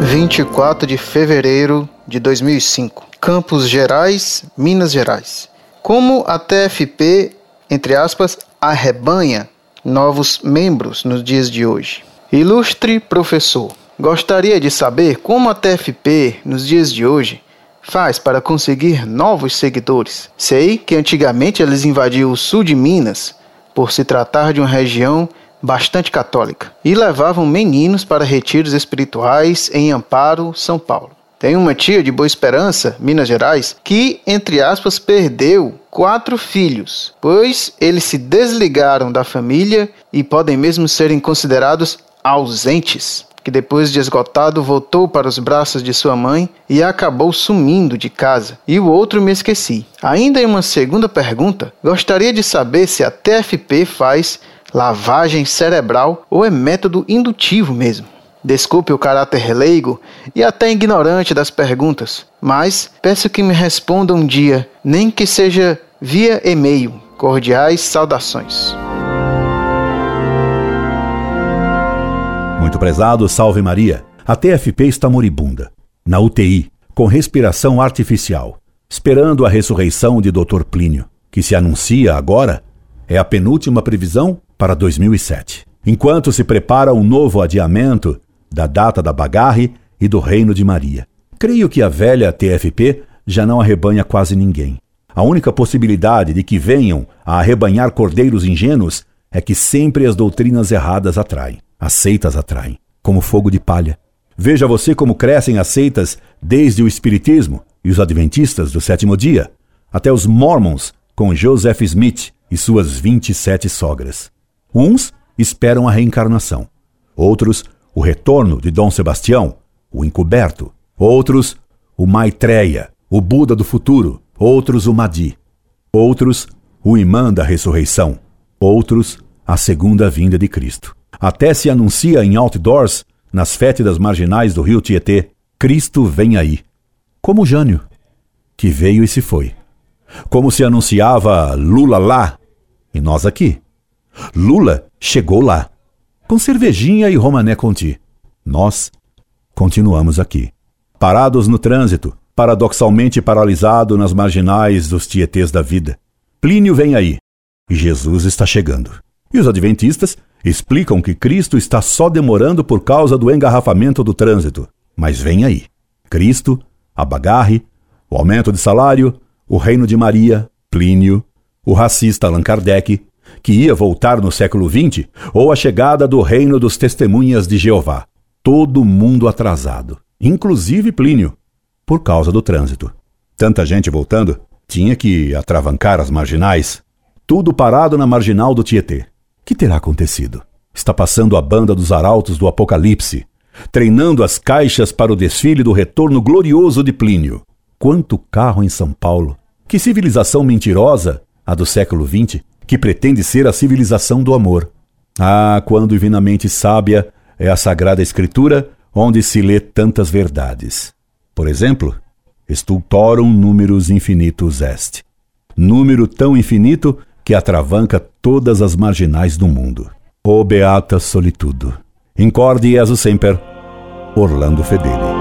24 de fevereiro de 2005, Campos Gerais, Minas Gerais. Como a TFP, entre aspas, arrebanha novos membros nos dias de hoje? Ilustre professor, gostaria de saber como a TFP, nos dias de hoje, faz para conseguir novos seguidores. Sei que antigamente eles invadiam o sul de Minas, por se tratar de uma região bastante católica, e levavam meninos para retiros espirituais em Amparo, São Paulo. Tem uma tia de Boa Esperança, Minas Gerais, que, entre aspas, perdeu quatro filhos, pois eles se desligaram da família e podem mesmo serem considerados ausentes que depois de esgotado voltou para os braços de sua mãe e acabou sumindo de casa. E o outro me esqueci. Ainda em uma segunda pergunta, gostaria de saber se a TFP faz lavagem cerebral ou é método indutivo mesmo. Desculpe o caráter leigo e até ignorante das perguntas, mas peço que me responda um dia, nem que seja via e-mail. Cordiais saudações. Muito prezado, salve Maria. A TFP está moribunda, na UTI, com respiração artificial, esperando a ressurreição de Dr. Plínio, que se anuncia agora, é a penúltima previsão para 2007. Enquanto se prepara um novo adiamento da data da bagarre e do reino de Maria. Creio que a velha TFP já não arrebanha quase ninguém. A única possibilidade de que venham a arrebanhar cordeiros ingênuos é que sempre as doutrinas erradas atraem. As seitas atraem, como fogo de palha. Veja você como crescem as seitas desde o Espiritismo e os Adventistas do sétimo dia, até os Mormons com Joseph Smith e suas 27 sogras. Uns esperam a reencarnação, outros o retorno de Dom Sebastião, o encoberto, outros o Maitreya, o Buda do futuro, outros o Mahdi, outros o imã da ressurreição, outros a segunda vinda de Cristo. Até se anuncia em outdoors, nas fétidas marginais do rio Tietê, Cristo vem aí. Como Jânio, que veio e se foi. Como se anunciava Lula lá e nós aqui. Lula chegou lá, com cervejinha e romané conti. Nós continuamos aqui, parados no trânsito, paradoxalmente paralisado nas marginais dos tietês da vida. Plínio vem aí, e Jesus está chegando. E os adventistas explicam que Cristo está só demorando por causa do engarrafamento do trânsito. Mas vem aí. Cristo, a bagarre, o aumento de salário, o reino de Maria, Plínio, o racista Allan Kardec, que ia voltar no século XX, ou a chegada do reino dos testemunhas de Jeová. Todo mundo atrasado, inclusive Plínio, por causa do trânsito. Tanta gente voltando, tinha que atravancar as marginais. Tudo parado na marginal do Tietê que terá acontecido? Está passando a banda dos arautos do Apocalipse, treinando as caixas para o desfile do retorno glorioso de Plínio. Quanto carro em São Paulo! Que civilização mentirosa, a do século XX, que pretende ser a civilização do amor. Ah, quão divinamente sábia é a Sagrada Escritura, onde se lê tantas verdades. Por exemplo, Stultorum numerus infinitus est. Número tão infinito que atravanca todas as marginais do mundo. O beata solitudo. Incorde Jesus semper, Orlando Fedeli.